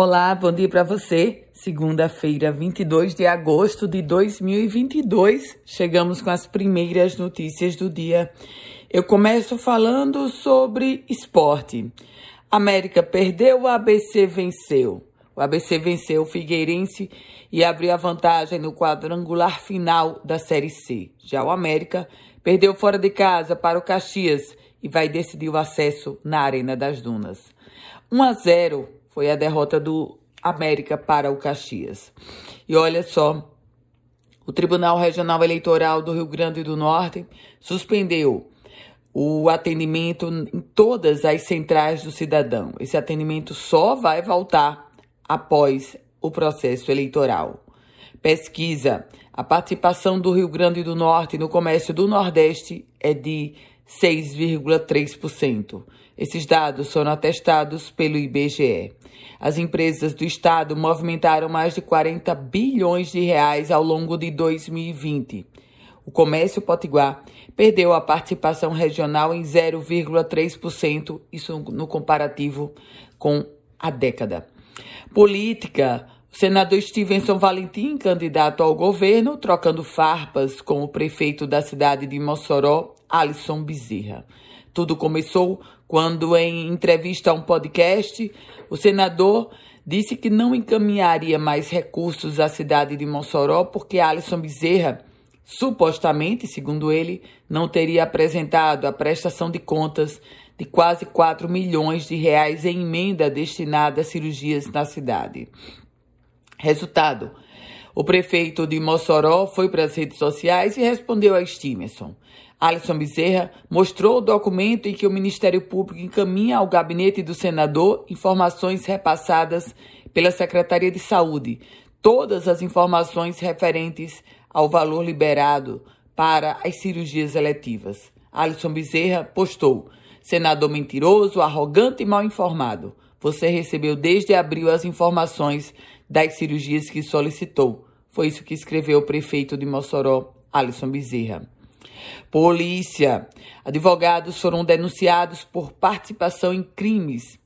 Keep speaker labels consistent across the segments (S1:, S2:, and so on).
S1: Olá, bom dia para você. Segunda-feira, 22 de agosto de 2022. Chegamos com as primeiras notícias do dia. Eu começo falando sobre esporte. América perdeu, o ABC venceu. O ABC venceu o Figueirense e abriu a vantagem no quadrangular final da Série C. Já o América perdeu fora de casa para o Caxias e vai decidir o acesso na Arena das Dunas. 1 a 0 foi a derrota do América para o Caxias. E olha só, o Tribunal Regional Eleitoral do Rio Grande do Norte suspendeu o atendimento em todas as centrais do cidadão. Esse atendimento só vai voltar após o processo eleitoral. Pesquisa: a participação do Rio Grande do Norte no comércio do Nordeste é de 6,3%. Esses dados foram atestados pelo IBGE. As empresas do estado movimentaram mais de 40 bilhões de reais ao longo de 2020. O comércio potiguar perdeu a participação regional em 0,3%, isso no comparativo com a década. Política. Senador Stevenson Valentim, candidato ao governo, trocando farpas com o prefeito da cidade de Mossoró, Alisson Bezerra. Tudo começou quando, em entrevista a um podcast, o senador disse que não encaminharia mais recursos à cidade de Mossoró porque Alisson Bezerra, supostamente, segundo ele, não teria apresentado a prestação de contas de quase 4 milhões de reais em emenda destinada a cirurgias na cidade. Resultado: o prefeito de Mossoró foi para as redes sociais e respondeu a Stevenson. Alisson Bezerra mostrou o documento em que o Ministério Público encaminha ao gabinete do senador informações repassadas pela Secretaria de Saúde, todas as informações referentes ao valor liberado para as cirurgias eletivas. Alisson Bezerra postou: senador mentiroso, arrogante e mal informado. Você recebeu desde abril as informações das cirurgias que solicitou. Foi isso que escreveu o prefeito de Mossoró, Alisson Bezerra. Polícia. Advogados foram denunciados por participação em crimes.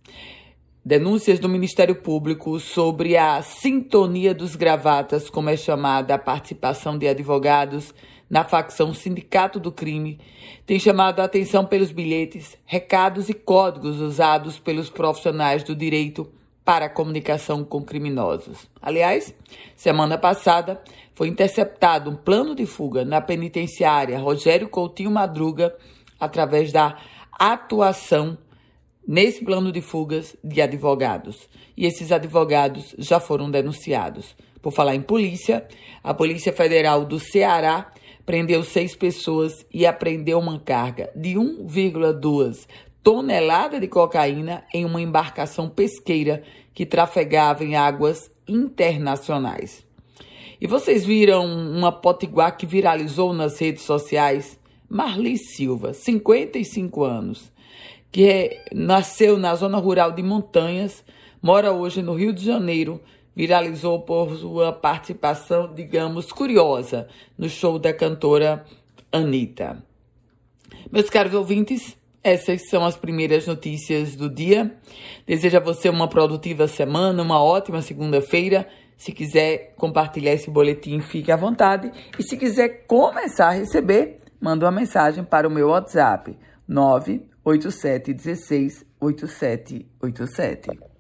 S1: Denúncias do Ministério Público sobre a sintonia dos gravatas, como é chamada a participação de advogados na facção Sindicato do Crime, tem chamado a atenção pelos bilhetes, recados e códigos usados pelos profissionais do direito para a comunicação com criminosos. Aliás, semana passada foi interceptado um plano de fuga na penitenciária Rogério Coutinho Madruga através da atuação nesse plano de fugas de advogados. E esses advogados já foram denunciados. Por falar em polícia, a Polícia Federal do Ceará prendeu seis pessoas e apreendeu uma carga de 1,2 tonelada de cocaína em uma embarcação pesqueira que trafegava em águas internacionais. E vocês viram uma potiguar que viralizou nas redes sociais? Marli Silva, 55 anos, que é, nasceu na zona rural de Montanhas, mora hoje no Rio de Janeiro, viralizou por sua participação, digamos, curiosa no show da cantora Anitta. Meus caros ouvintes, essas são as primeiras notícias do dia. Desejo a você uma produtiva semana, uma ótima segunda-feira. Se quiser compartilhar esse boletim, fique à vontade. E se quiser começar a receber, manda uma mensagem para o meu WhatsApp 98716 8787.